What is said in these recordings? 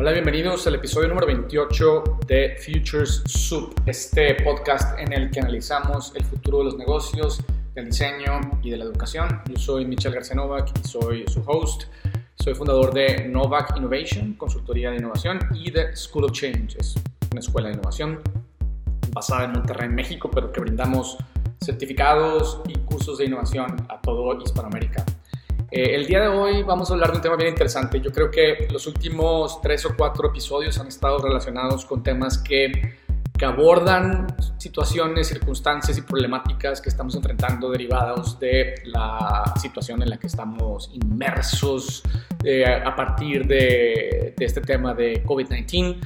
Hola, bienvenidos al episodio número 28 de Futures Soup, este podcast en el que analizamos el futuro de los negocios, del diseño y de la educación. Yo soy Michel García Novak y soy su host. Soy fundador de Novak Innovation, consultoría de innovación, y de School of Change, es una escuela de innovación basada en Monterrey, México, pero que brindamos certificados y cursos de innovación a todo Hispanoamérica. Eh, el día de hoy vamos a hablar de un tema bien interesante. Yo creo que los últimos tres o cuatro episodios han estado relacionados con temas que, que abordan situaciones, circunstancias y problemáticas que estamos enfrentando derivados de la situación en la que estamos inmersos eh, a partir de, de este tema de COVID-19.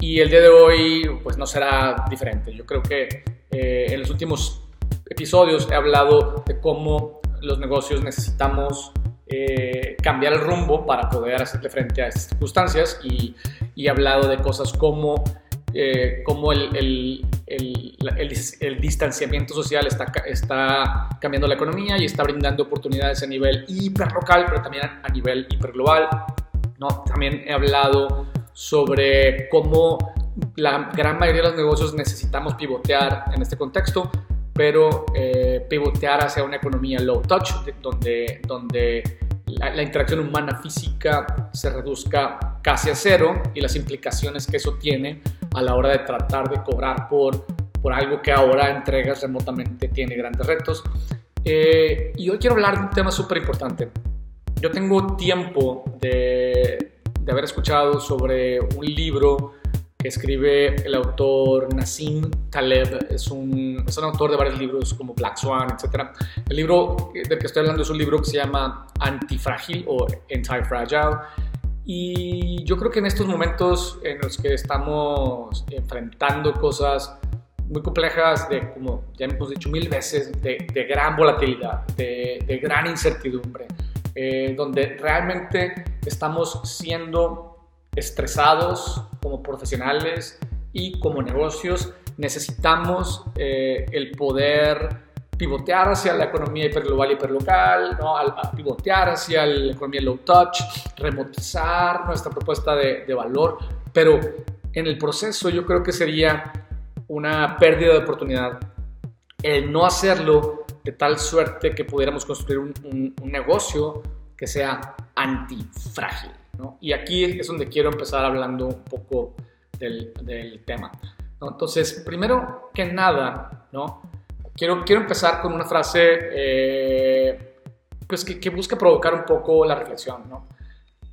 Y el día de hoy pues no será diferente. Yo creo que eh, en los últimos episodios he hablado de cómo los negocios necesitamos eh, cambiar el rumbo para poder hacerle frente a estas circunstancias y, he hablado de cosas como, eh, como el, el, el, distanciamiento social está, está cambiando la economía y está brindando oportunidades a nivel hiperlocal, pero también a nivel hiperglobal. ¿no? También he hablado sobre cómo la gran mayoría de los negocios necesitamos pivotear en este contexto pero eh, pivotear hacia una economía low touch, donde, donde la, interacción humana física se reduzca casi a cero y las implicaciones que eso tiene a la hora de tratar de cobrar por, por algo que ahora entregas remotamente tiene grandes retos. Eh, y hoy quiero hablar de un tema súper importante. Yo tengo tiempo de, de haber escuchado sobre un libro que escribe el autor Nassim Taleb. Es un, es un autor de varios libros como Black Swan, etc. El libro del que estoy hablando es un libro que se llama Antifrágil o Anti-Fragile. Y yo creo que en estos momentos en los que estamos enfrentando cosas muy complejas, de como ya hemos dicho mil veces, de, de gran volatilidad, de, de gran incertidumbre, eh, donde realmente estamos siendo estresados como profesionales y como negocios, necesitamos eh, el poder pivotear hacia la economía hiperglobal y hiperlocal, ¿no? a, pivotear hacia la economía low touch, remotizar nuestra propuesta de, de, valor, pero en el proceso yo creo que sería una pérdida de oportunidad el no hacerlo de tal suerte que pudiéramos construir un, un, un negocio que sea antifrágil. Y aquí es donde quiero empezar hablando un poco del, tema. Entonces, primero que nada, ¿no? quiero, quiero empezar con una frase eh, pues que, busca provocar un poco la reflexión. ¿no?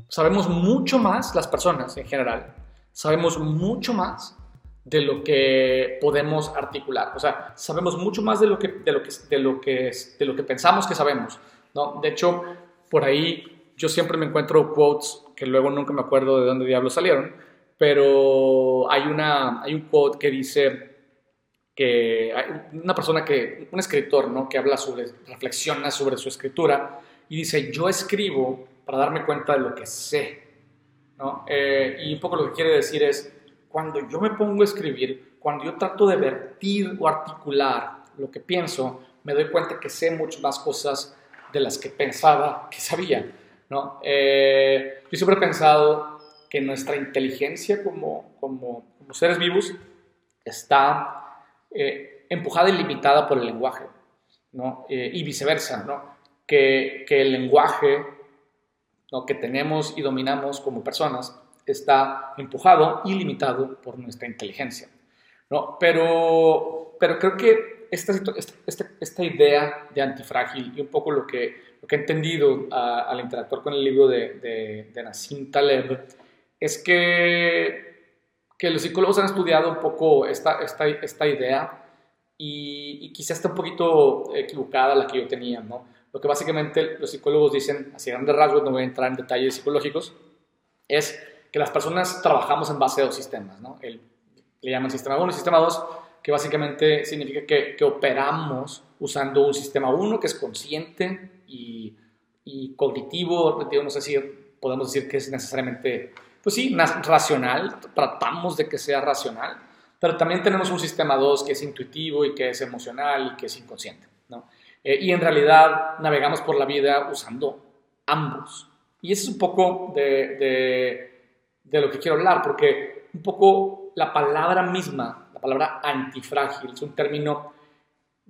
Sabemos mucho más, las personas en general, sabemos mucho más de lo que podemos articular. O sea, sabemos mucho más de lo que, de lo que, de lo que, de lo que pensamos que sabemos. ¿no? De hecho, por ahí yo siempre me encuentro quotes que luego nunca me acuerdo de dónde diablos salieron, pero hay, una, hay un quote que dice que una persona que, un escritor, ¿no? Que habla sobre, reflexiona sobre su escritura y dice, yo escribo para darme cuenta de lo que sé, ¿no? Eh, y un poco lo que quiere decir es, cuando yo me pongo a escribir, cuando yo trato de vertir o articular lo que pienso, me doy cuenta que sé muchas más cosas de las que pensaba que sabía. ¿No? Eh, yo siempre he pensado que nuestra inteligencia como, como, seres vivos está eh, empujada y limitada por el lenguaje, ¿no? Eh, y viceversa, ¿no? Que, que, el lenguaje ¿no? que tenemos y dominamos como personas está empujado y limitado por nuestra inteligencia, ¿no? Pero, pero creo que esta, esta, esta idea de antifrágil y un poco lo que lo que he entendido al interactuar con el libro de, de, Nassim Taleb es que, que, los psicólogos han estudiado un poco esta, esta, esta idea y, y quizás está un poquito equivocada la que yo tenía, ¿no? Lo que básicamente los psicólogos dicen, así grandes rasgos, no voy a entrar en detalles psicológicos, es que las personas trabajamos en base a dos sistemas, ¿no? El, le llaman sistema 1 y sistema 2, que básicamente significa que, que operamos usando un sistema 1 que es consciente y, y cognitivo, no sé si podemos decir que es necesariamente, pues sí, racional, tratamos de que sea racional, pero también tenemos un sistema 2 que es intuitivo y que es emocional y que es inconsciente, ¿no? Eh, y en realidad navegamos por la vida usando ambos. Y ese es un poco de, de lo que quiero hablar, porque un poco la palabra misma, la palabra antifrágil, es un término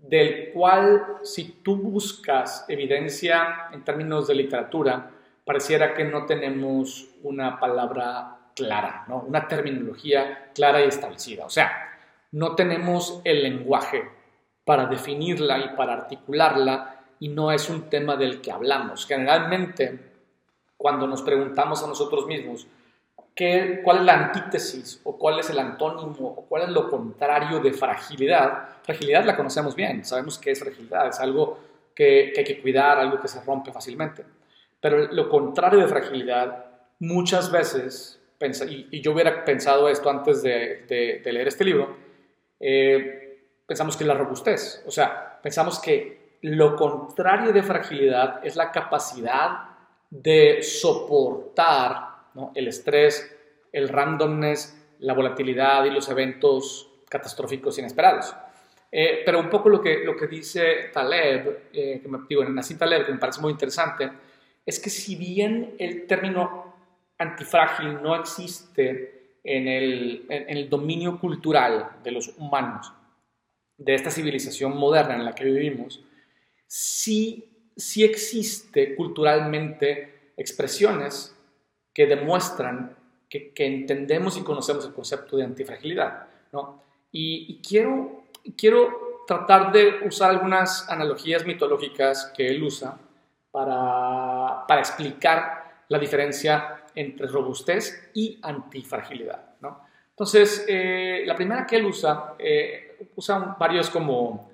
del cual si tú buscas evidencia en términos de literatura, pareciera que no tenemos una palabra clara, ¿no? una terminología clara y establecida. O sea, no tenemos el lenguaje para definirla y para articularla y no es un tema del que hablamos. Generalmente, cuando nos preguntamos a nosotros mismos, ¿qué, ¿cuál es la antítesis o cuál es el antónimo o cuál es lo contrario de fragilidad? Fragilidad la conocemos bien, sabemos qué es fragilidad, es algo que, hay que cuidar, algo que se rompe fácilmente. Pero lo contrario de fragilidad, muchas veces, y, yo hubiera pensado esto antes de, leer este libro, eh, pensamos que es la robustez. O sea, pensamos que lo contrario de fragilidad es la capacidad de soportar el estrés, el randomness, la volatilidad y los eventos catastróficos inesperados. Eh, pero un poco lo que, lo que dice Taleb, eh, que me, digo, Nassim Taleb, que me parece muy interesante, es que si bien el término antifrágil no existe en el, en el dominio cultural de los humanos, de esta civilización moderna en la que vivimos, sí, sí existe culturalmente expresiones que demuestran que, entendemos y conocemos el concepto de antifragilidad. ¿no? Y, y, quiero, quiero tratar de usar algunas analogías mitológicas que él usa para, para explicar la diferencia entre robustez y antifragilidad. ¿no? Entonces, eh, la primera que él usa, eh, usa varios como,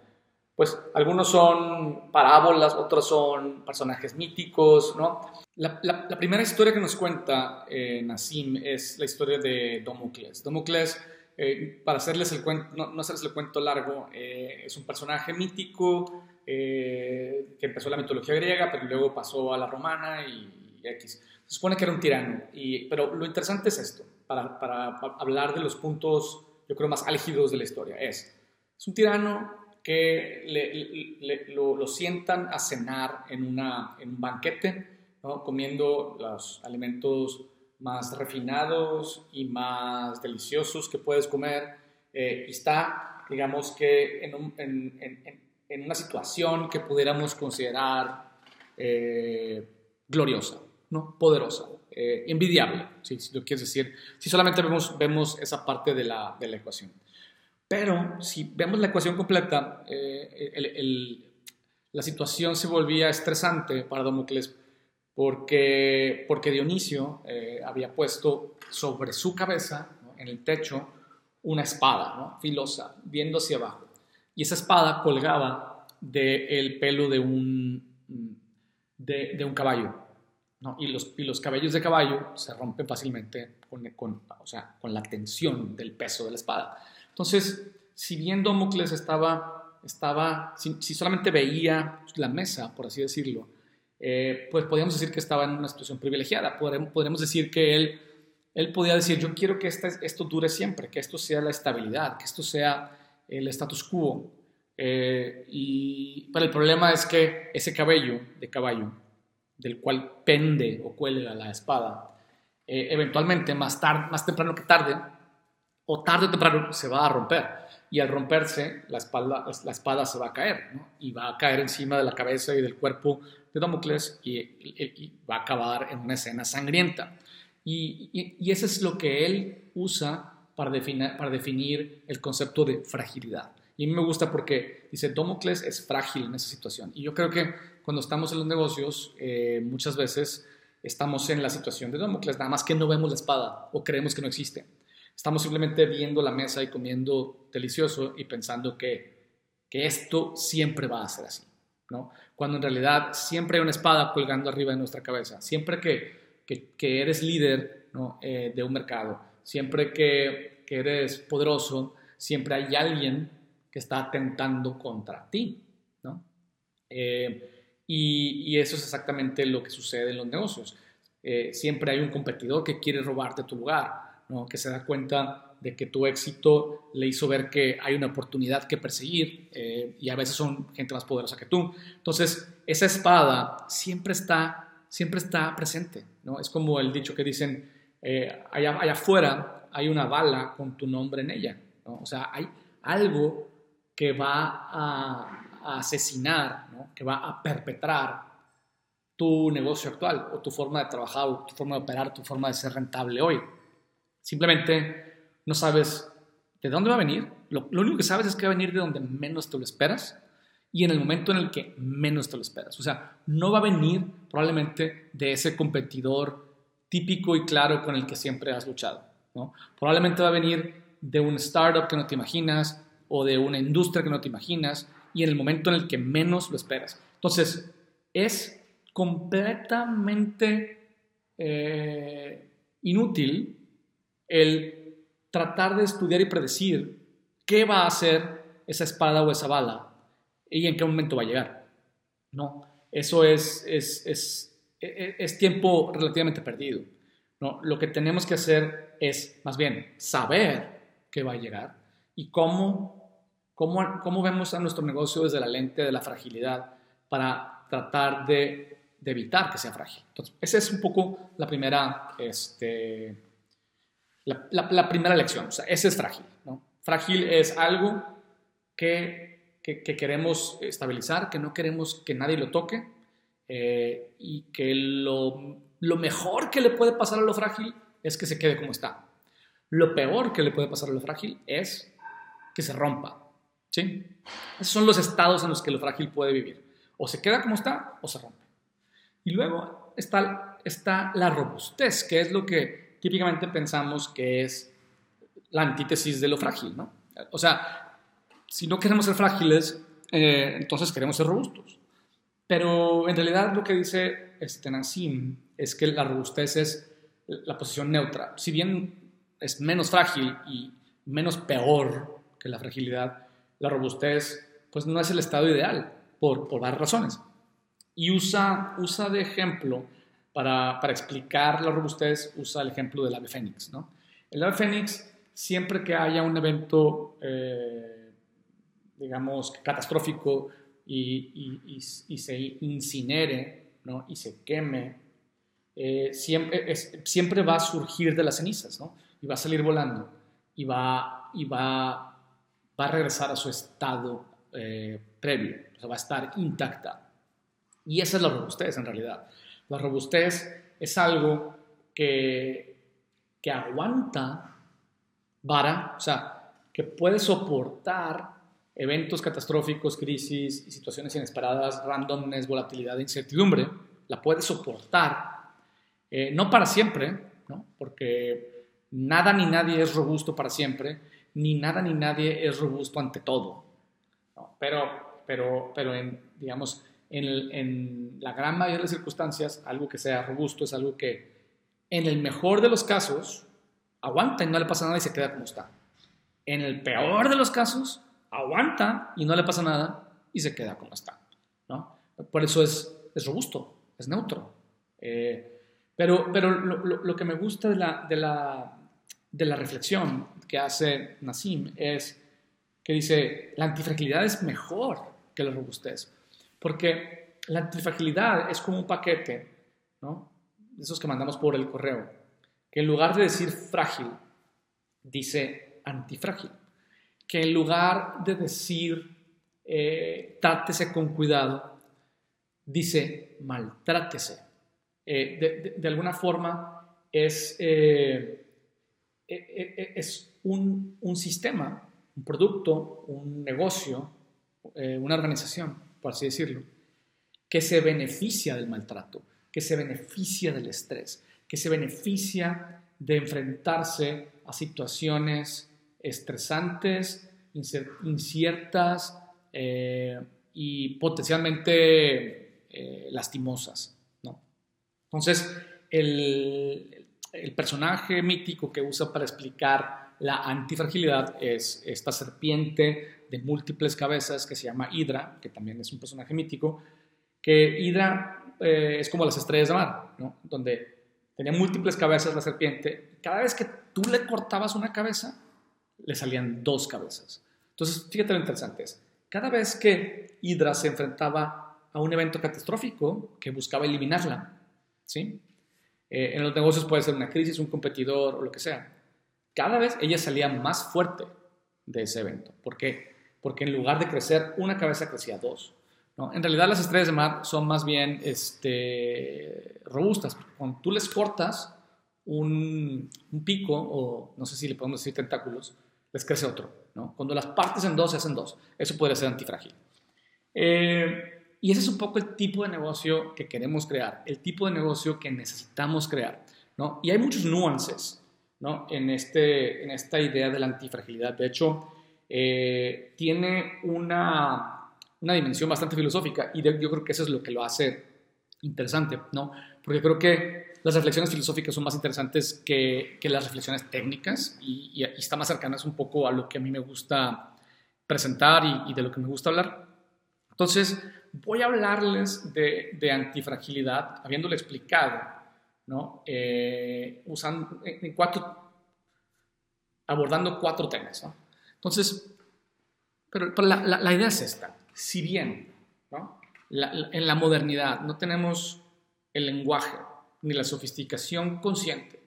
pues algunos son parábolas, otros son personajes míticos, ¿no? La, primera historia que nos cuenta eh, Nassim es la historia de Damocles. Damocles, eh, para hacerles el cuento, no, hacerles el cuento largo, eh, es un personaje mítico que empezó la mitología griega, pero luego pasó a la romana y, X. Se supone que era un tirano, y, pero lo interesante es esto, para, para, hablar de los puntos, yo creo, más álgidos de la historia. Es, es un tirano que le, lo, lo, sientan a cenar en, una, en un banquete comiendo los alimentos más refinados y más deliciosos que puedes comer. Eh, está, digamos que, en, una situación que pudiéramos considerar eh, gloriosa, ¿no? poderosa, eh, envidiable, si lo quieres decir, si solamente vemos, vemos esa parte de la, de la ecuación. Pero si vemos la ecuación completa, la situación se volvía estresante para Damocles porque, porque Dionisio eh, había puesto sobre su cabeza, en el techo, una espada filosa, viendo hacia abajo. Y esa espada colgaba del pelo de un, de, un caballo. Y, los, y los cabellos de caballo se rompen fácilmente con, con, o sea, con la tensión del peso de la espada. Entonces, si bien Damocles estaba, estaba si solamente veía la mesa, por así decirlo, eh, pues podríamos decir que estaba en una situación privilegiada. Podríamos, decir que él, él podía decir, yo quiero que este, esto dure siempre, que esto sea la estabilidad, que esto sea el status quo. Eh, y, pero el problema es que ese cabello de caballo, del cual pende o cuelga la espada, eh, eventualmente, más, tarde, más temprano que tarde, o tarde o temprano, se va a romper y al romperse la, espada se va a caer y va a caer encima de la cabeza y del cuerpo de Damocles y, va a acabar en una escena sangrienta. Y, y, eso es lo que él usa para definir, para definir el concepto de fragilidad. Y a mí me gusta porque dice, Damocles es frágil en esa situación. Y yo creo que cuando estamos en los negocios, eh, muchas veces estamos en la situación de Damocles, nada más que no vemos la espada o creemos que no existe. Estamos simplemente viendo la mesa y comiendo delicioso y pensando que, que esto siempre va a ser así. ¿no? Cuando en realidad siempre hay una espada colgando arriba de nuestra cabeza. Siempre que, que, eres líder eh, de un mercado, siempre que, que, eres poderoso, siempre hay alguien que está atentando contra ti. ¿no? Eh, y, y, eso es exactamente lo que sucede en los negocios. Eh, siempre hay un competidor que quiere robarte tu lugar, ¿no? que se da cuenta de que tu éxito le hizo ver que hay una oportunidad que perseguir eh, y a veces son gente más poderosa que tú. Entonces, esa espada siempre está, siempre está presente, ¿no? Es como el dicho que dicen, eh, allá, allá afuera hay una bala con tu nombre en ella. O sea, hay algo que va a, asesinar, que va a perpetrar tu negocio actual o tu forma de trabajar tu forma de operar, tu forma de ser rentable hoy. Simplemente no sabes de dónde va a venir. Lo, único que sabes es que va a venir de donde menos te lo esperas y en el momento en el que menos te lo esperas. O sea, no va a venir probablemente de ese competidor típico y claro con el que siempre has luchado. ¿no? Probablemente va a venir de un startup que no te imaginas o de una industria que no te imaginas y en el momento en el que menos lo esperas. Entonces, es completamente eh, inútil el tratar de estudiar y predecir qué va a hacer esa espada o esa bala y en qué momento va a llegar. No, eso es, es, es, e, e, es tiempo relativamente perdido. No, lo que tenemos que hacer es, más bien, saber que va a llegar y cómo, cómo, cómo vemos a nuestro negocio desde la lente de la fragilidad para tratar de, de evitar que sea frágil. Entonces, esa es un poco la primera, este, la, primera lección. O sea, ese es frágil. ¿no? Frágil es algo que, que, queremos estabilizar, que no queremos que nadie lo toque eh, y que lo, lo mejor que le puede pasar a lo frágil es que se quede como está. Lo peor que le puede pasar a lo frágil es que se rompa. ¿sí? Esos son los estados en los que lo frágil puede vivir. O se queda como está o se rompe. Y luego está, está la robustez, que es lo que típicamente pensamos que es la antítesis de lo frágil. ¿no? O sea, si no queremos ser frágiles, eh, entonces queremos ser robustos. Pero en realidad lo que dice este Nassim es que la robustez es la posición neutra. Si bien es menos frágil y menos peor que la fragilidad, la robustez pues no es el estado ideal por, por varias razones. Y usa, usa de ejemplo para, explicar la robustez, usa el ejemplo del ave fénix. ¿no? El ave fénix, siempre que haya un evento, eh, digamos, catastrófico y, se incinere ¿no? y se queme, eh, siempre, va a surgir de las cenizas. ¿no? y va a salir volando y va, va, a regresar a su estado eh, previo, o va a estar intacta. Y esa es la robustez en realidad. La robustez es algo que, que aguanta vara, o sea, que puede soportar eventos catastróficos, crisis y situaciones inesperadas, randomness, volatilidad, incertidumbre, la puede soportar, eh, no para siempre, ¿no? porque Nada ni nadie es robusto para siempre, ni nada ni nadie es robusto ante todo. Pero, pero, pero en, digamos, en, en, la gran mayoría de las circunstancias, algo que sea robusto es algo que, en el mejor de los casos, aguanta y no le pasa nada y se queda como está. En el peor de los casos, aguanta y no le pasa nada y se queda como está. ¿no? Por eso es, es robusto, es neutro. Eh, pero, pero lo, lo, que me gusta de la, de la, de la reflexión que hace Nassim es que dice, la antifragilidad es mejor que la robustez, porque la antifragilidad es como un paquete, ¿no? Esos que mandamos por el correo, que en lugar de decir frágil, dice antifrágil, que en lugar de decir eh, trátese con cuidado, dice maltrátese. Eh, de, alguna forma es... Eh, e, e, e, es un, sistema, un producto, un negocio, eh, una organización, por así decirlo, que se beneficia del maltrato, que se beneficia del estrés, que se beneficia de enfrentarse a situaciones estresantes, inciertas eh, y potencialmente eh, lastimosas. ¿no? Entonces, el, el personaje mítico que usa para explicar la antifragilidad es esta serpiente de múltiples cabezas que se llama Hydra, que también es un personaje mítico, que Hydra eh, es como las estrellas de mar, ¿no? donde tenía múltiples cabezas la serpiente. Cada vez que tú le cortabas una cabeza, le salían dos cabezas. Entonces, fíjate lo interesante es, cada vez que Hydra se enfrentaba a un evento catastrófico que buscaba eliminarla, ¿sí? Eh, en los negocios puede ser una crisis, un competidor o lo que sea. Cada vez ella salía más fuerte de ese evento. ¿Por qué? Porque en lugar de crecer una cabeza, crecía dos. ¿no? En realidad las estrellas de mar son más bien este, robustas. Cuando tú les cortas un, un, pico, o no sé si le podemos decir tentáculos, les crece otro. ¿no? Cuando las partes en dos, se hacen dos. Eso podría ser antifrágil. Eh, y ese es un poco el tipo de negocio que queremos crear, el tipo de negocio que necesitamos crear. ¿no? Y hay muchos nuances ¿no? en, este, en esta idea de la antifragilidad. De hecho, eh, tiene una, una, dimensión bastante filosófica y yo creo que eso es lo que lo hace interesante, ¿no? porque creo que las reflexiones filosóficas son más interesantes que, que las reflexiones técnicas y, y, está más cercanas un poco a lo que a mí me gusta presentar y, y de lo que me gusta hablar. Entonces, voy a hablarles de, antifragilidad, habiéndole explicado, ¿no? Eh, usando, en cuatro, abordando cuatro temas. ¿no? Entonces, pero, la, idea es esta. Si bien ¿no? en la modernidad no tenemos el lenguaje ni la sofisticación consciente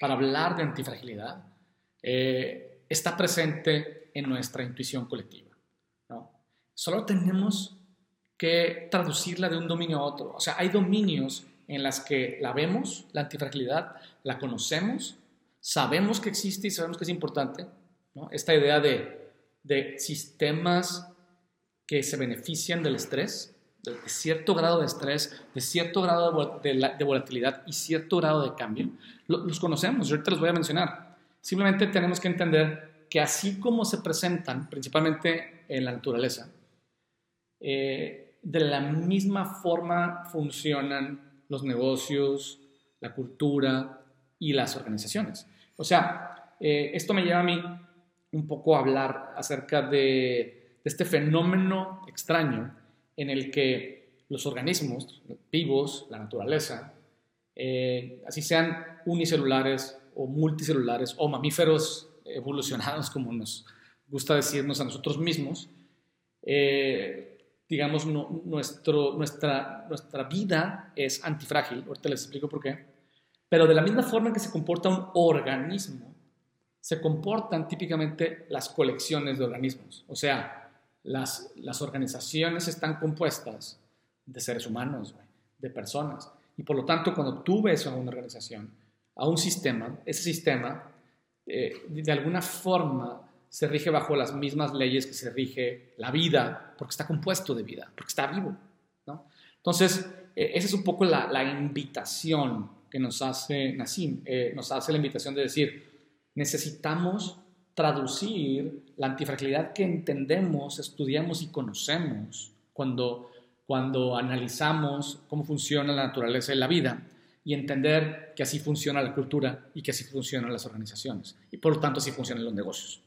para hablar de antifragilidad, eh, está presente en nuestra intuición colectiva. ¿no? Solo tenemos que traducirla de un dominio a otro. O sea, hay dominios en las que la vemos, la antifragilidad, la conocemos, sabemos que existe y sabemos que es importante. Esta idea de, de, sistemas que se benefician del estrés, de, cierto grado de estrés, de cierto grado de, de volatilidad y cierto grado de cambio, los conocemos, yo ahorita los voy a mencionar. Simplemente tenemos que entender que así como se presentan, principalmente en la naturaleza, eh, de la misma forma funcionan los negocios, la cultura y las organizaciones. O sea, eh, esto me lleva a mí un poco hablar acerca de, este fenómeno extraño en el que los organismos vivos, la naturaleza, eh, así sean unicelulares o multicelulares o mamíferos evolucionados, como nos gusta decirnos a nosotros mismos, eh, digamos, nuestra, nuestra vida es antifrágil, ahorita les explico por qué, pero de la misma forma que se comporta un organismo, se comportan típicamente las colecciones de organismos, o sea, las, organizaciones están compuestas de seres humanos, de personas, y por lo tanto cuando tú ves a una organización, a un sistema, ese sistema eh, de alguna forma se rige bajo las mismas leyes que se rige la vida, porque está compuesto de vida, porque está vivo. ¿no? Entonces, eh, esa es un poco la, invitación que nos hace Nassim, eh, nos hace la invitación de decir, necesitamos traducir la antifragilidad que entendemos, estudiamos y conocemos cuando, cuando analizamos cómo funciona la naturaleza de la vida y entender que así funciona la cultura y que así funcionan las organizaciones y por lo tanto así funcionan los negocios.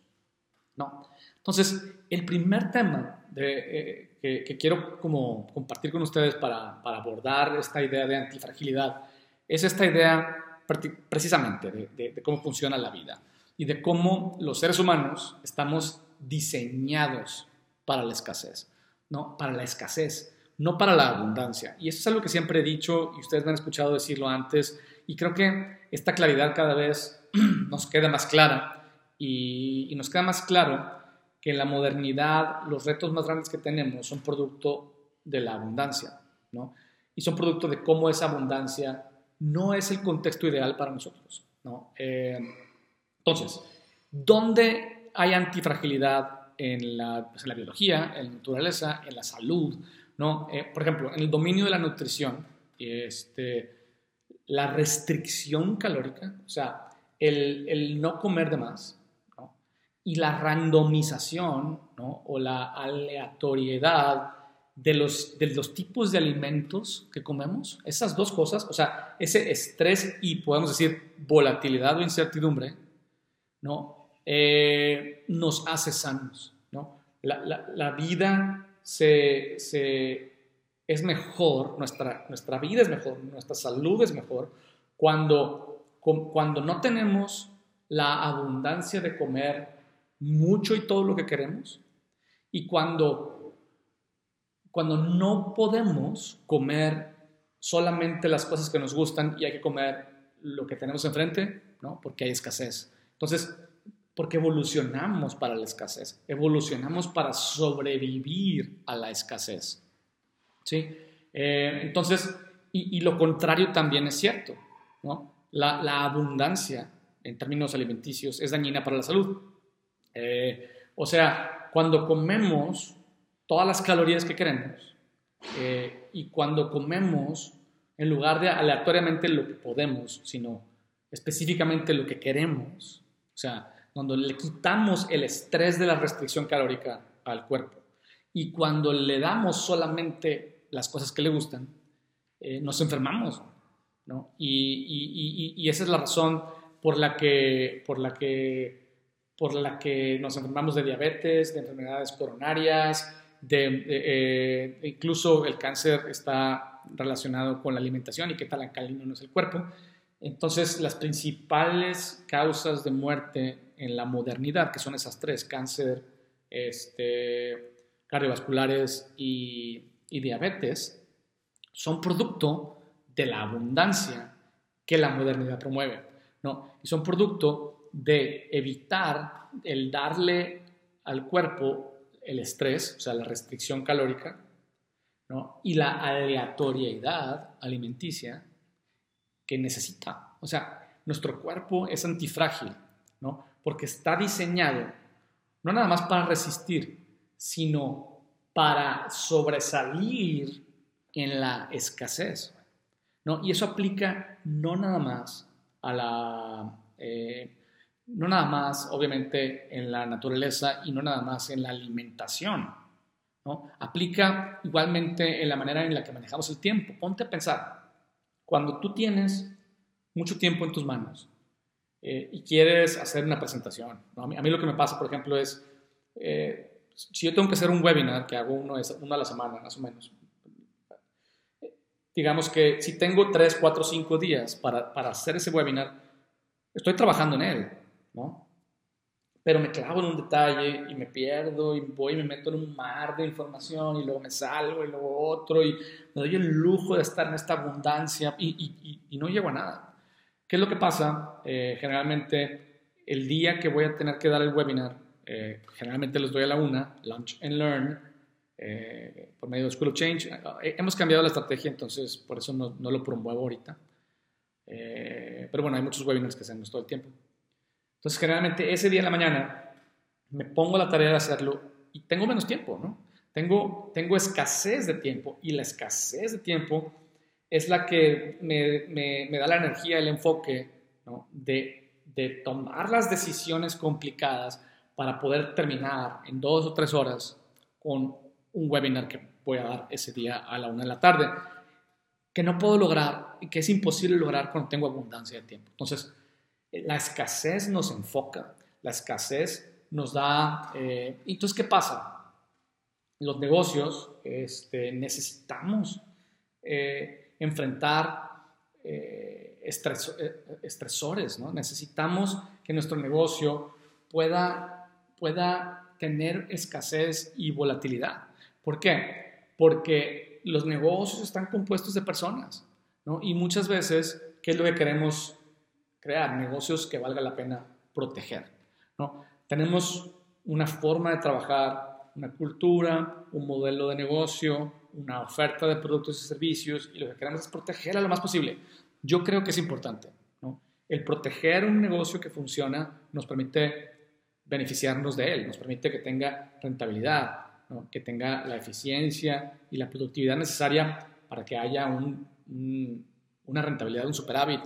¿no? Entonces, el primer tema eh, que, quiero como compartir con ustedes para, abordar esta idea de antifragilidad es esta idea precisamente de, cómo funciona la vida y de cómo los seres humanos estamos diseñados para la escasez, ¿no? Para la escasez, no para la abundancia. Y eso es algo que siempre he dicho y ustedes me han escuchado decirlo antes y creo que esta claridad cada vez nos queda más clara y, nos queda más claro que en la modernidad los retos más grandes que tenemos son producto de la abundancia, ¿no? Y son producto de cómo esa abundancia no es el contexto ideal para nosotros, ¿no? Eh, entonces, ¿dónde hay antifragilidad en la, pues, en la, biología, en la naturaleza, en la salud, ¿no? Eh, por ejemplo, en el dominio de la nutrición, este, la restricción calórica, o sea, el, el no comer de más, y la randomización o la aleatoriedad de los, de los tipos de alimentos que comemos, esas dos cosas, o sea, ese estrés y podemos decir volatilidad o incertidumbre, ¿no? Eh, nos hace sanos. ¿no? La, vida se, es mejor, nuestra, nuestra vida es mejor, nuestra salud es mejor cuando, cuando no tenemos la abundancia de comer mucho y todo lo que queremos. Y cuando, cuando no podemos comer solamente las cosas que nos gustan y hay que comer lo que tenemos enfrente, ¿no? Porque hay escasez. Entonces, porque evolucionamos para la escasez, evolucionamos para sobrevivir a la escasez. ¿Sí? Eh, entonces, y, lo contrario también es cierto, ¿no? La, abundancia en términos alimenticios es dañina para la salud. Eh, o sea, cuando comemos todas las calorías que queremos eh, y cuando comemos, en lugar de aleatoriamente lo que podemos, sino específicamente lo que queremos, o sea, cuando le quitamos el estrés de la restricción calórica al cuerpo y cuando le damos solamente las cosas que le gustan, eh, nos enfermamos. ¿no? Y, esa es la razón por la, que, por, la que, por la que nos enfermamos de diabetes, de enfermedades coronarias, de, eh, incluso el cáncer está relacionado con la alimentación y qué tal alcalino es el cuerpo. Entonces, las principales causas de muerte en la modernidad, que son esas tres, cáncer, este, cardiovasculares y, diabetes, son producto de la abundancia que la modernidad promueve, ¿no? Y son producto de evitar el darle al cuerpo el estrés, o sea, la restricción calórica, ¿no? Y la aleatoriedad alimenticia que necesita. O sea, nuestro cuerpo es antifrágil, ¿no? porque está diseñado no nada más para resistir, sino para sobresalir en la escasez. ¿no? Y eso aplica no nada más a la, eh, no nada más obviamente en la naturaleza y no nada más en la alimentación. ¿no? Aplica igualmente en la manera en la que manejamos el tiempo. Ponte a pensar, cuando tú tienes mucho tiempo en tus manos, eh, y quieres hacer una presentación. A, mí, lo que me pasa, por ejemplo, es, eh, si yo tengo que hacer un webinar, que hago uno, uno a la semana, más o menos, digamos que si tengo 3, 4, 5 días para, para, hacer ese webinar, estoy trabajando en él, ¿no? Pero me clavo en un detalle y me pierdo y voy y me meto en un mar de información y luego me salgo y luego otro y me doy el lujo de estar en esta abundancia y, y, y no llego a nada. ¿Qué es lo que pasa? Eh, generalmente, el día que voy a tener que dar el webinar, eh, generalmente los doy a la una, Lunch and Learn, eh, por medio de School of Change. hemos cambiado la estrategia, entonces por eso no, no lo promuevo ahorita. pero bueno, hay muchos webinars que hacemos todo el tiempo. Entonces, generalmente ese día en la mañana me pongo la tarea de hacerlo y tengo menos tiempo, ¿no? Tengo, tengo escasez de tiempo y la escasez de tiempo es la que me, da la energía, el enfoque de, de, tomar las decisiones complicadas para poder terminar en dos o tres horas con un webinar que voy a dar ese día a la una de la tarde, que no puedo lograr y que es imposible lograr cuando tengo abundancia de tiempo. Entonces, la escasez nos enfoca, la escasez nos da... Eh, entonces, ¿qué pasa? Los negocios este, necesitamos... Eh, enfrentar eh, eh, estresores, ¿no? Necesitamos que nuestro negocio pueda, pueda tener escasez y volatilidad. ¿Por qué? Porque los negocios están compuestos de personas, ¿no? Y muchas veces, ¿qué es lo que queremos crear? Negocios que valga la pena proteger, ¿no? Tenemos una forma de trabajar, una cultura, un modelo de negocio, una oferta de productos y servicios y lo que queremos es proteger a lo más posible. Yo creo que es importante. ¿no? El proteger un negocio que funciona nos permite beneficiarnos de él, nos permite que tenga rentabilidad, que tenga la eficiencia y la productividad necesaria para que haya una rentabilidad, un superávit.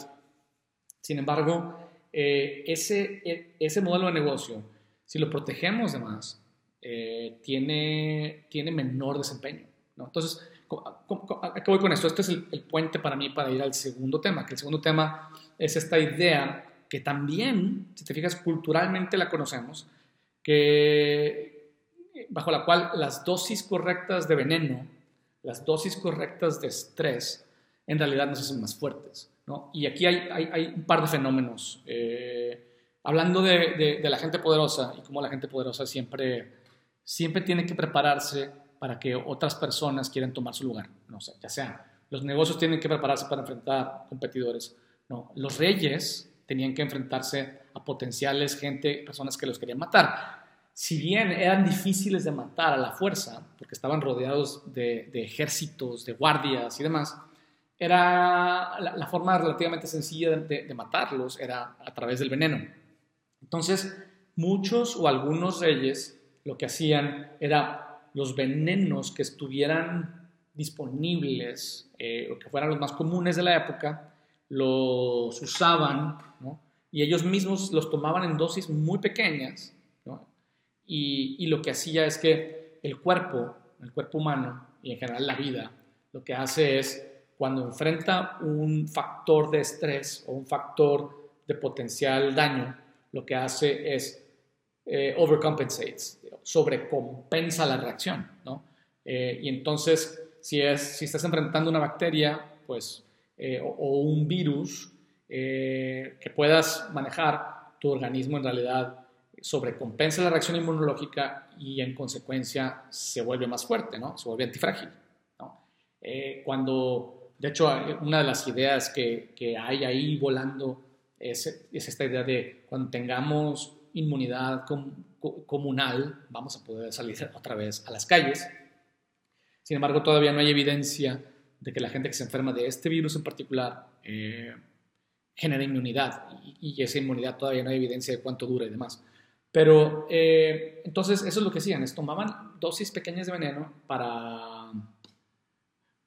Sin embargo, eh, ese, e, ese modelo de negocio, si lo protegemos de más, eh, tiene, tiene menor desempeño. Entonces, ¿a qué voy con esto? Este es el, puente para mí para ir al segundo tema, que el segundo tema es esta idea que también, si te fijas, culturalmente la conocemos, que bajo la cual las dosis correctas de veneno, las dosis correctas de estrés, en realidad nos hacen más fuertes. Y aquí hay, un par de fenómenos. Eh, hablando de, la gente poderosa y cómo la gente poderosa siempre, siempre tiene que prepararse para que otras personas quieran tomar su lugar. No sé, ya sea los negocios tienen que prepararse para enfrentar competidores. Los reyes tenían que enfrentarse a potenciales gente, personas que los querían matar. Si bien eran difíciles de matar a la fuerza, porque estaban rodeados de, ejércitos, de guardias y demás, era la, forma relativamente sencilla de, matarlos era a través del veneno. Entonces, muchos o algunos reyes lo que hacían era los venenos que estuvieran disponibles eh, o que fueran los más comunes de la época, los usaban y ellos mismos los tomaban en dosis muy pequeñas y, lo que hacía es que el cuerpo, el cuerpo humano y en general la vida, lo que hace es cuando enfrenta un factor de estrés o un factor de potencial daño, lo que hace es eh, overcompensates, sobrecompensa la reacción, ¿no? Eh, y entonces, si, es, si estás enfrentando una bacteria, pues, eh, o, un virus que puedas manejar, tu organismo en realidad sobrecompensa la reacción inmunológica y en consecuencia se vuelve más fuerte, ¿no? Se vuelve antifrágil, ¿no? cuando, de hecho, una de las ideas que, hay ahí volando es, es, esta idea de cuando tengamos inmunidad comunal, vamos a poder salir otra vez a las calles. Sin embargo, todavía no hay evidencia de que la gente que se enferma de este virus en particular eh, genere inmunidad y, esa inmunidad todavía no hay evidencia de cuánto dura y demás. Pero eh, entonces eso es lo que hacían, es tomaban dosis pequeñas de veneno para,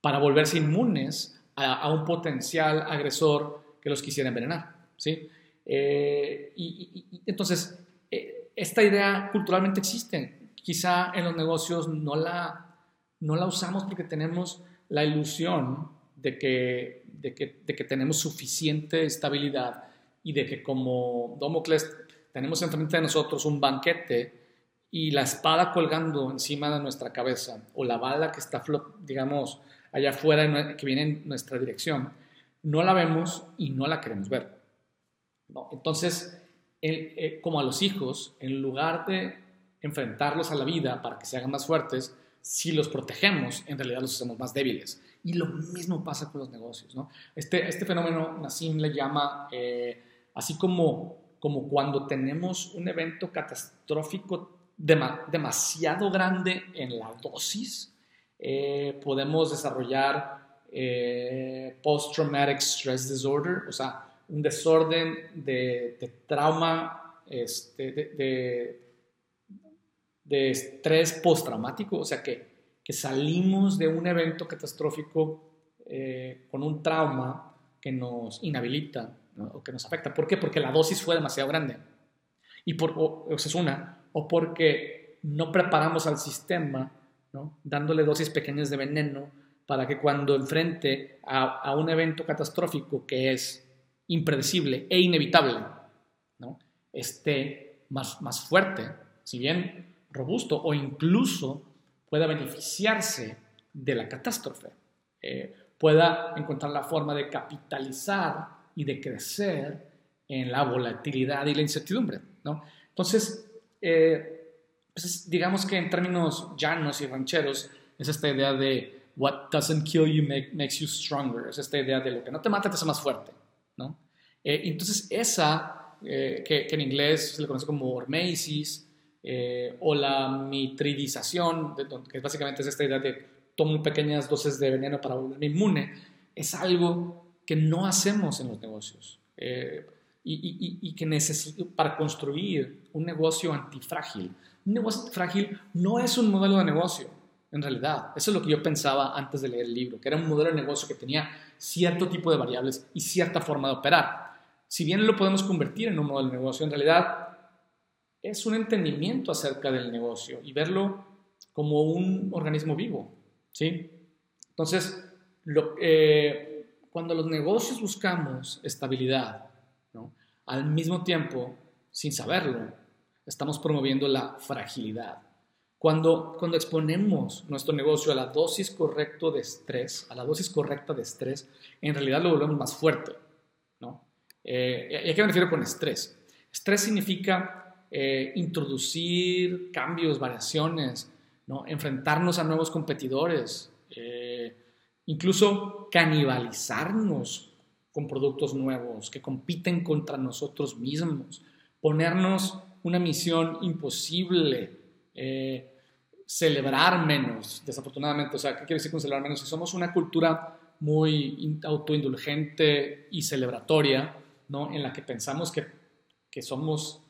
para volverse inmunes a, un potencial agresor que los quisiera envenenar. ¿sí? Eh, y, entonces, eh, esta idea culturalmente existe. Quizá en los negocios no la, no la usamos porque tenemos la ilusión de que, de que, de que tenemos suficiente estabilidad y de que como Domocles tenemos enfrente de nosotros un banquete y la espada colgando encima de nuestra cabeza o la bala que está, digamos, allá afuera que viene en nuestra dirección, no la vemos y no la queremos ver. Entonces, eh, como a los hijos, en lugar de enfrentarlos a la vida para que se hagan más fuertes, si los protegemos, en realidad los hacemos más débiles. Y lo mismo pasa con los negocios. Este, este fenómeno Nassim le llama, eh, así como, como cuando tenemos un evento catastrófico demasiado grande en la dosis, eh, podemos desarrollar post-traumatic stress disorder, o sea, un desorden de, trauma, este, de, de, estrés postraumático, o sea que, salimos de un evento catastrófico eh, con un trauma que nos inhabilita o que nos afecta. ¿Por qué? Porque la dosis fue demasiado grande. Y por, o, es una, o porque no preparamos al sistema, dándole dosis pequeñas de veneno para que cuando enfrente a, un evento catastrófico que es impredecible e inevitable, esté más, más fuerte, si bien robusto o incluso pueda beneficiarse de la catástrofe, eh, pueda encontrar la forma de capitalizar y de crecer en la volatilidad y la incertidumbre. Entonces, eh, pues digamos que en términos llanos y rancheros, es esta idea de what doesn't kill you makes you stronger, es esta idea de lo que no te mata te hace más fuerte. ¿no? Eh, entonces esa, eh, que, en inglés se le conoce como hormesis, eh, o la mitridización, que básicamente es esta idea de tomo pequeñas dosis de veneno para volverme inmune, es algo que no hacemos en los negocios. y, y, que necesito para construir un negocio antifrágil. Un negocio frágil no es un modelo de negocio, en realidad. Eso es lo que yo pensaba antes de leer el libro, que era un modelo de negocio que tenía cierto tipo de variables y cierta forma de operar. Si bien lo podemos convertir en un modelo de negocio, en realidad es un entendimiento acerca del negocio y verlo como un organismo vivo. ¿sí? Entonces, eh, cuando los negocios buscamos estabilidad, al mismo tiempo, sin saberlo, estamos promoviendo la fragilidad. Cuando, cuando exponemos nuestro negocio a la dosis correcta de estrés, a la dosis correcta de estrés, en realidad lo volvemos más fuerte. ¿no? Eh, ¿Y a qué me refiero con estrés? Estrés significa eh, introducir cambios, variaciones, ¿no? enfrentarnos a nuevos competidores, eh, incluso canibalizarnos con productos nuevos, que compiten contra nosotros mismos, ponernos una misión imposible, eh, celebrar menos, desafortunadamente. O sea, ¿qué quiere decir con celebrar menos? Si somos una cultura muy autoindulgente y celebratoria, ¿no? En la que pensamos que, que somos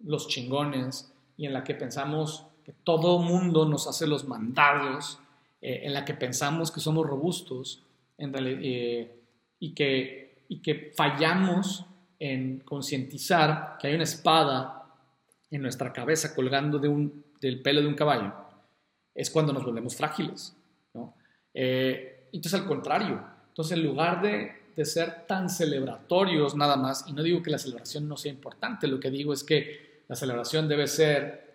los chingones y en la que pensamos que todo mundo nos hace los mandados, eh, en la que pensamos que somos robustos eh, y, que, y que fallamos en concientizar que hay una espada en nuestra cabeza colgando de un, del pelo de un caballo, es cuando nos volvemos frágiles. ¿no? Eh, entonces, al contrario, entonces en lugar de, de, ser tan celebratorios nada más, y no digo que la celebración no sea importante, lo que digo es que la celebración debe ser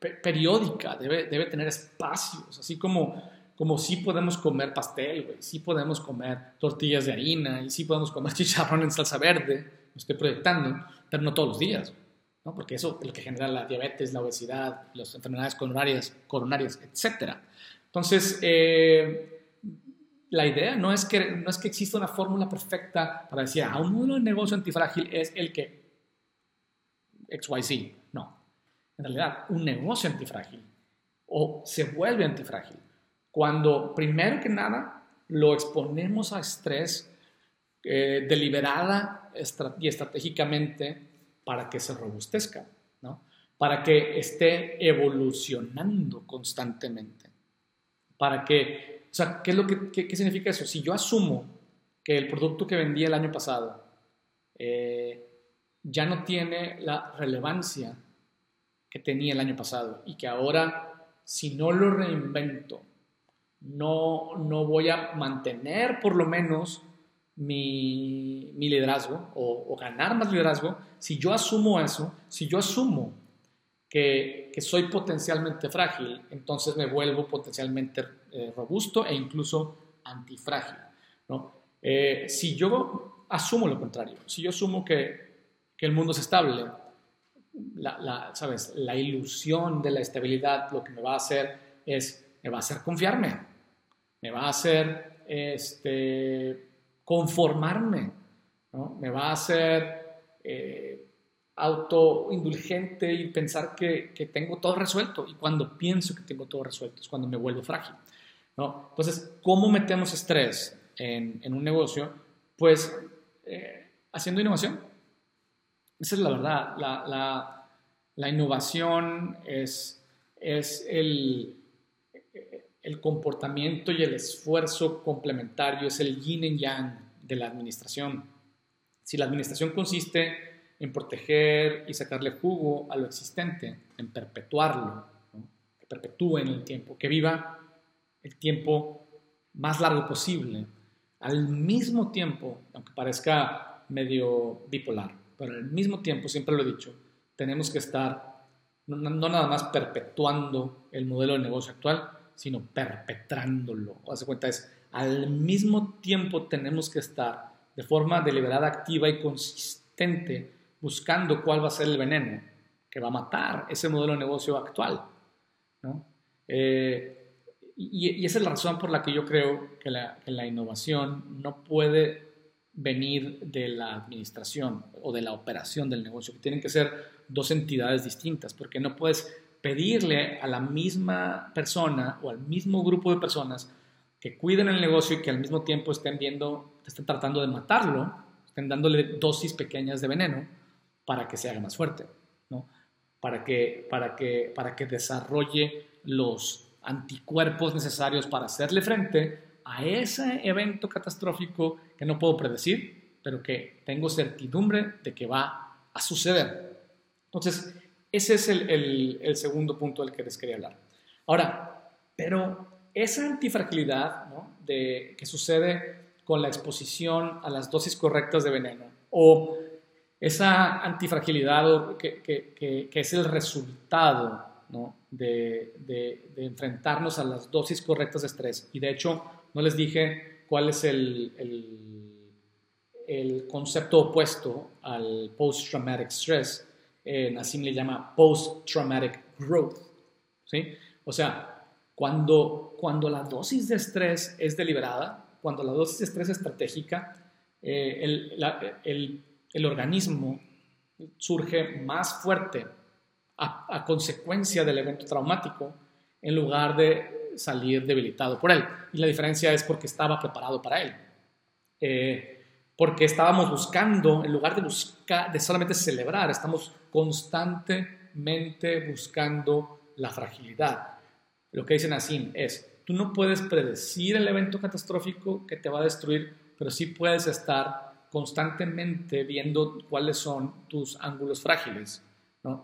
periódica, debe, debe tener espacios, así como, como sí podemos comer pastel, güey, sí podemos comer tortillas de harina y sí podemos comer chicharrón en salsa verde, lo estoy proyectando, pero no todos los días, ¿no? porque eso es lo que genera la diabetes, la obesidad, las enfermedades coronarias, coronarias etc. Entonces, eh, la idea no es, que, no es que exista una fórmula perfecta para decir, a ah, un negocio antifrágil es el que XYZ. No, en realidad un negocio antifrágil o se vuelve antifrágil cuando primero que nada lo exponemos a estrés eh, deliberada y estratégicamente para que se robustezca, ¿no? para que esté evolucionando constantemente, para que, o sea, ¿qué, es lo que, qué, significa eso? Si yo asumo que el producto que vendí el año pasado eh, ya no tiene la relevancia que tenía el año pasado y que ahora, si no lo reinvento, no, no voy a mantener por lo menos mi, liderazgo o, ganar más liderazgo, si yo asumo eso, si yo asumo que, soy potencialmente frágil, entonces me vuelvo potencialmente eh, robusto e incluso antifrágil. ¿no? Eh, si yo asumo lo contrario, si yo asumo que, que el mundo es estable, la, ¿sabes? la ilusión de la estabilidad lo que me va a hacer es, me va a hacer confiarme, me va a hacer este, conformarme, ¿no? me va a hacer eh, autoindulgente y pensar que, que, tengo todo resuelto. Y cuando pienso que tengo todo resuelto es cuando me vuelvo frágil. ¿no? Entonces, ¿cómo metemos estrés en, en un negocio? Pues eh, haciendo innovación esa es la verdad. La, innovación es, es el, el, comportamiento y el esfuerzo complementario, es el yin y yang de la administración. Si la administración consiste en proteger y sacarle jugo a lo existente, en perpetuarlo, que perpetúe en el tiempo, que viva el tiempo más largo posible, al mismo tiempo, aunque parezca medio bipolar, pero al mismo tiempo, siempre lo he dicho, tenemos que estar no, nada más perpetuando el modelo de negocio actual, sino perpetrándolo. O hace cuenta es, al mismo tiempo tenemos que estar de forma deliberada, activa y consistente buscando cuál va a ser el veneno que va a matar ese modelo de negocio actual. Eh, y, esa es la razón por la que yo creo que la, que la innovación no puede venir de la administración o de la operación del negocio, que tienen que ser dos entidades distintas, porque no puedes pedirle a la misma persona o al mismo grupo de personas que cuiden el negocio y que al mismo tiempo estén viendo, estén tratando de matarlo, estén dándole dosis pequeñas de veneno para que se haga más fuerte, ¿no? para, que, para, que, para que desarrolle los anticuerpos necesarios para hacerle frente a ese evento catastrófico que no puedo predecir, pero que tengo certidumbre de que va a suceder. Entonces, ese es el, segundo punto del que les quería hablar. Ahora, pero esa antifragilidad de, que sucede con la exposición a las dosis correctas de veneno o esa antifragilidad que, que, es el resultado de, de, de, enfrentarnos a las dosis correctas de estrés. Y de hecho, no les dije cuál es el, el, concepto opuesto al post-traumatic stress. Eh, Nassim le llama post-traumatic growth. ¿sí? O sea, cuando, cuando la dosis de estrés es deliberada, cuando la dosis de estrés es estratégica, eh, el, el, organismo surge más fuerte a, consecuencia del evento traumático en lugar de salir debilitado por él. Y la diferencia es porque estaba preparado para él. Eh, porque estábamos buscando, en lugar de buscar, de solamente celebrar, estamos constantemente buscando la fragilidad. Lo que dicen así es, tú no puedes predecir el evento catastrófico que te va a destruir, pero sí puedes estar constantemente viendo cuáles son tus ángulos frágiles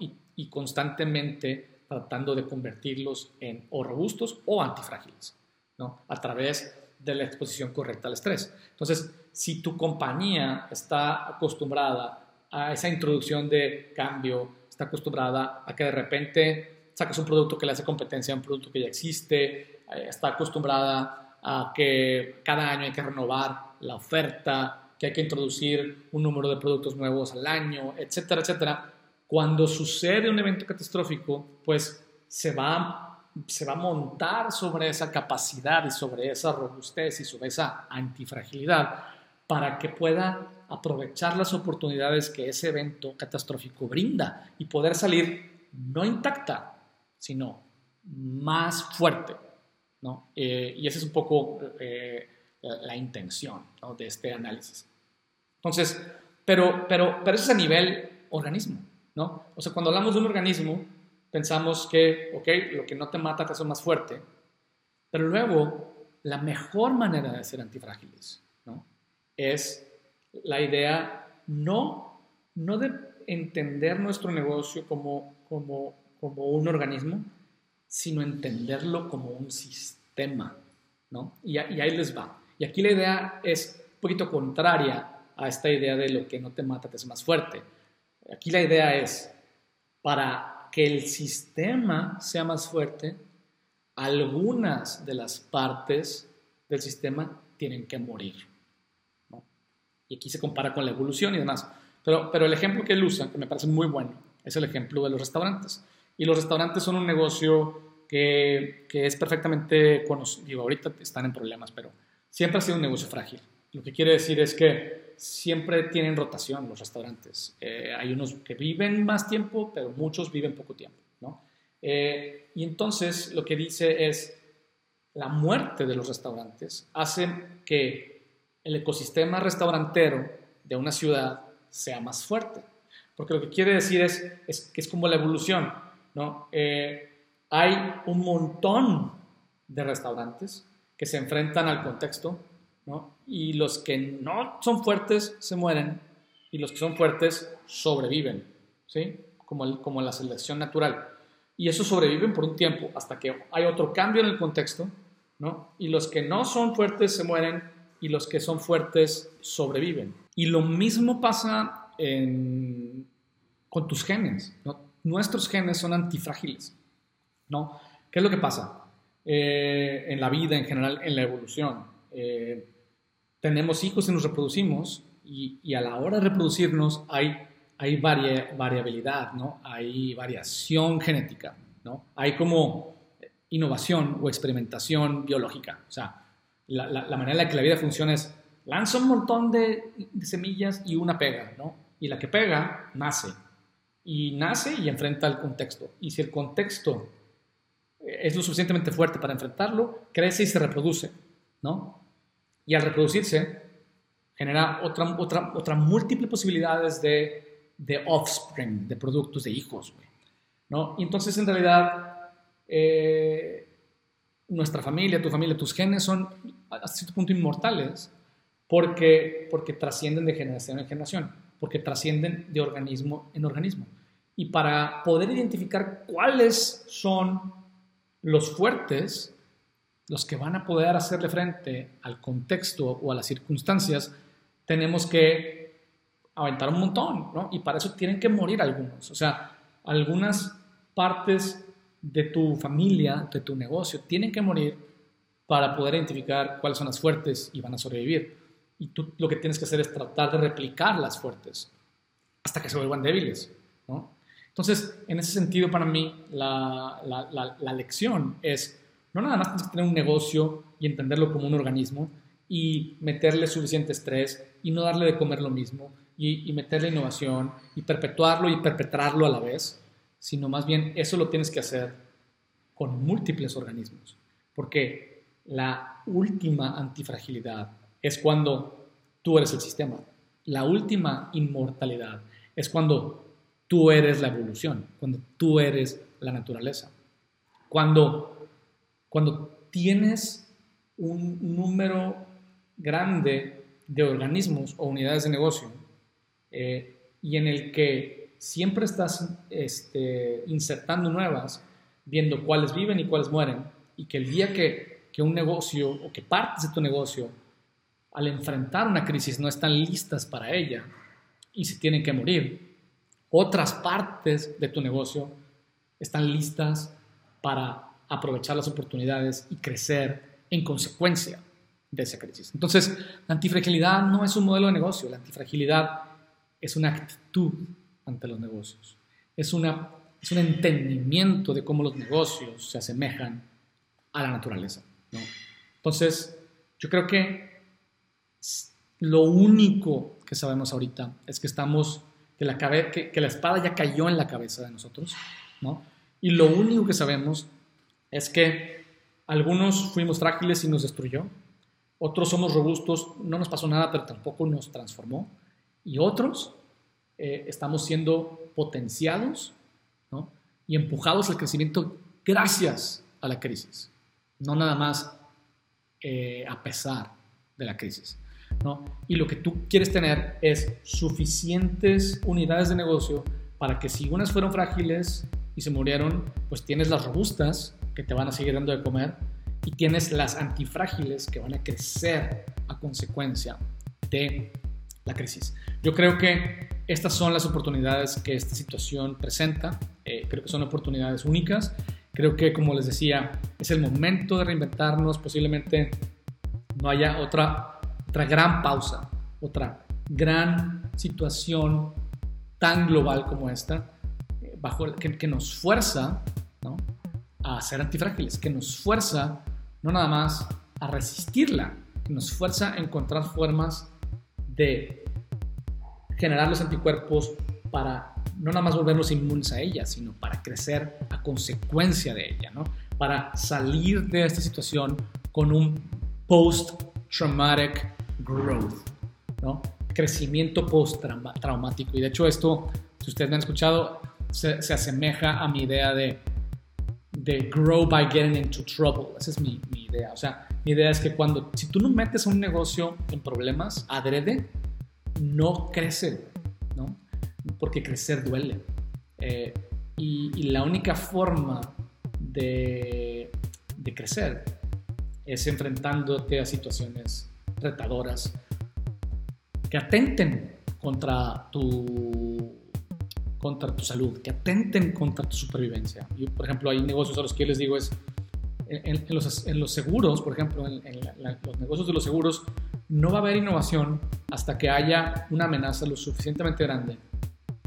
y, y, constantemente tratando de convertirlos en o robustos o antifrágiles ¿no? a través de la exposición correcta al estrés. Entonces, si tu compañía está acostumbrada a esa introducción de cambio, está acostumbrada a que de repente sacas un producto que le hace competencia a un producto que ya existe, eh, está acostumbrada a que cada año hay que renovar la oferta, que hay que introducir un número de productos nuevos al año, etcétera, etcétera. Cuando sucede un evento catastrófico, pues se va, se va a montar sobre esa capacidad y sobre esa robustez y sobre esa antifragilidad para que pueda aprovechar las oportunidades que ese evento catastrófico brinda y poder salir no intacta, sino más fuerte. ¿no? Eh, y esa es un poco eh, la, intención de este análisis. Entonces, pero, pero, pero eso es a nivel organismo. ¿no? O sea, cuando hablamos de un organismo, pensamos que, ok, lo que no te mata te hace más fuerte, pero luego la mejor manera de ser antifrágiles. Es la idea no, no de entender nuestro negocio como, como como un organismo, sino entenderlo como un sistema, ¿no? Y, ahí les va. Y aquí la idea es un poquito contraria a esta idea de lo que no te mata te hace más fuerte. Aquí la idea es, para que el sistema sea más fuerte, algunas de las partes del sistema tienen que morir. Y aquí se compara con la evolución y demás. Pero, pero el ejemplo que él usa, que me parece muy bueno, es el ejemplo de los restaurantes. Y los restaurantes son un negocio que, que es perfectamente conocido. Ahorita están en problemas, pero siempre ha sido un negocio frágil. Lo que quiere decir es que siempre tienen rotación los restaurantes. Eh, hay unos que viven más tiempo, pero muchos viven poco tiempo. ¿no? Eh, y entonces lo que dice es, la muerte de los restaurantes hace que el ecosistema restaurantero de una ciudad sea más fuerte. Porque lo que quiere decir es, que es como la evolución. ¿no? Eh, hay un montón de restaurantes que se enfrentan al contexto, Y los que no son fuertes se mueren y los que son fuertes sobreviven, ¿sí? Como, como la selección natural. Y eso sobreviven por un tiempo hasta que hay otro cambio en el contexto, ¿no? Y los que no son fuertes se mueren y los que son fuertes sobreviven. Y lo mismo pasa con tus genes, ¿no? nuestros genes son antifrágiles, ¿no? ¿Qué es lo que pasa? Eh, en la vida en general, en la evolución. Eh, tenemos hijos y nos reproducimos y, a la hora de reproducirnos hay, hay variabilidad, ¿no? Hay variación genética, ¿no? Hay como innovación o experimentación biológica. O sea, la, manera en la que la vida funciona es lanza un montón de, semillas y una pega, ¿no? Y la que pega nace y nace y enfrenta el contexto. Y si el contexto es lo suficientemente fuerte para enfrentarlo, crece y se reproduce, ¿no? Y al reproducirse, genera otra, otra, otra múltiple posibilidades de, de offspring, de productos, de hijos, ¿no? Y entonces, en realidad, eh, nuestra familia, tu familia, tus genes son hasta cierto punto inmortales porque, porque trascienden de generación en generación, porque trascienden de organismo en organismo y para poder identificar cuáles son los fuertes, los que van a poder hacerle frente al contexto o a las circunstancias, tenemos que aventar un montón, ¿no? Y para eso tienen que morir algunos. O sea, algunas partes de tu familia, de tu negocio, tienen que morir para poder identificar cuáles son las fuertes y van a sobrevivir. Y tú lo que tienes que hacer es tratar de replicar las fuertes hasta que se vuelvan débiles, ¿no? Entonces, en ese sentido, para mí, la, la, lección es, no nada más tienes que tener un negocio y entenderlo como un organismo, y meterle suficiente estrés y no darle de comer lo mismo y, y meterle innovación y perpetuarlo y perpetrarlo a la vez, sino más bien eso lo tienes que hacer con múltiples organismos, porque la última antifragilidad es cuando tú eres el sistema, la última inmortalidad es cuando tú eres la evolución, cuando tú eres la naturaleza, cuando, cuando tienes un número grande de organismos o unidades de negocio eh, y en el que siempre estás este, insertando nuevas, viendo cuáles viven y cuáles mueren, y que el día que, que un negocio o que partes de tu negocio, al enfrentar una crisis, no están listas para ella y se tienen que morir, otras partes de tu negocio están listas para aprovechar las oportunidades y crecer en consecuencia de esa crisis. Entonces, la antifragilidad no es un modelo de negocio, la antifragilidad es una actitud ante los negocios, es, una, es un entendimiento de cómo los negocios se asemejan a la naturaleza. Entonces, yo creo que lo único que sabemos ahorita es que estamos, que la, que, la espada ya cayó en la cabeza de nosotros, ¿no? Y lo único que sabemos es que algunos fuimos frágiles y nos destruyó, otros somos robustos, no nos pasó nada, pero tampoco nos transformó. Y otros eh, estamos siendo potenciados y empujados al crecimiento gracias a la crisis, no nada más eh, a pesar de la crisis. Y lo que tú quieres tener es suficientes unidades de negocio para que si unas fueron frágiles y se murieron, pues tienes las robustas que te van a seguir dando de comer y tienes las antifrágiles que van a crecer a consecuencia de la crisis. Yo creo que estas son las oportunidades que esta situación presenta. Eh, creo que son oportunidades únicas. Creo que, como les decía, es el momento de reinventarnos. Posiblemente no haya otra, otra gran pausa, otra gran situación tan global como esta, eh, bajo que, que, nos fuerza a ser antifrágiles, que nos fuerza no nada más a resistirla, nos fuerza a encontrar formas de generar los anticuerpos para no nada más volvernos inmunes a ella, sino para crecer a consecuencia de ella, ¿no? Para salir de esta situación con un post-traumatic growth, ¿no? Crecimiento post-traumático. Y de hecho esto, si ustedes me han escuchado, se, se asemeja a mi idea de de grow by getting into trouble. Esa es mi, idea. O sea, mi idea es que cuando, si tú no metes un negocio en problemas adrede, no crece. Porque crecer duele. Eh, y, y, la única forma de, de crecer es enfrentándote a situaciones retadoras que atenten contra tu contra tu salud, que atenten contra tu supervivencia. Por ejemplo, hay negocios a los que yo les digo es, en, los, en los, seguros, por ejemplo, en, los negocios de los seguros, no va a haber innovación hasta que haya una amenaza lo suficientemente grande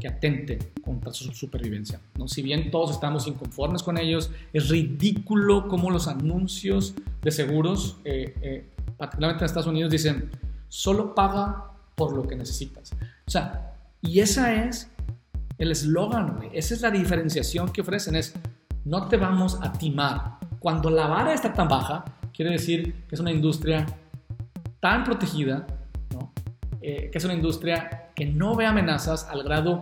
que atente contra su supervivencia. ¿no? Si bien todos estamos inconformes con ellos, es ridículo como los anuncios de seguros, eh, eh, particularmente en Estados Unidos, dicen, solo paga por lo que necesitas. O sea, y esa es el eslogan, Esa es la diferenciación que ofrecen, es no te vamos a timar. Cuando la vara está tan baja, quiere decir que es una industria tan protegida, eh, que es una industria que no ve amenazas al grado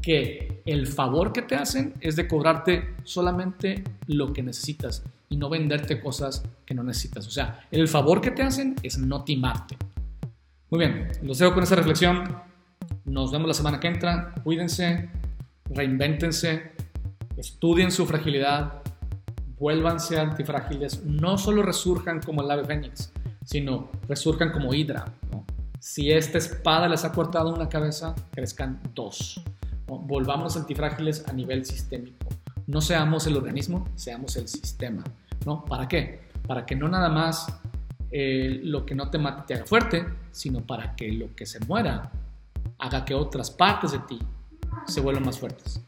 que el favor que te hacen es de cobrarte solamente lo que necesitas y no venderte cosas que no necesitas. O sea, el favor que te hacen es no timarte. Muy bien, los dejo con esa reflexión. Nos vemos la semana que entra. Cuídense, reinvéntense, estudien su fragilidad, vuélvanse antifrágiles. No solo resurjan como el ave fénix, sino resurjan como hidra. Si esta espada les ha cortado una cabeza, crezcan dos. Volvamos antifrágiles a nivel sistémico. No seamos el organismo, seamos el sistema. ¿no? ¿Para qué? Para que no nada más eh, lo que no te mate te haga fuerte, sino para que lo que se muera haga que otras partes de ti se vuelvan más fuertes.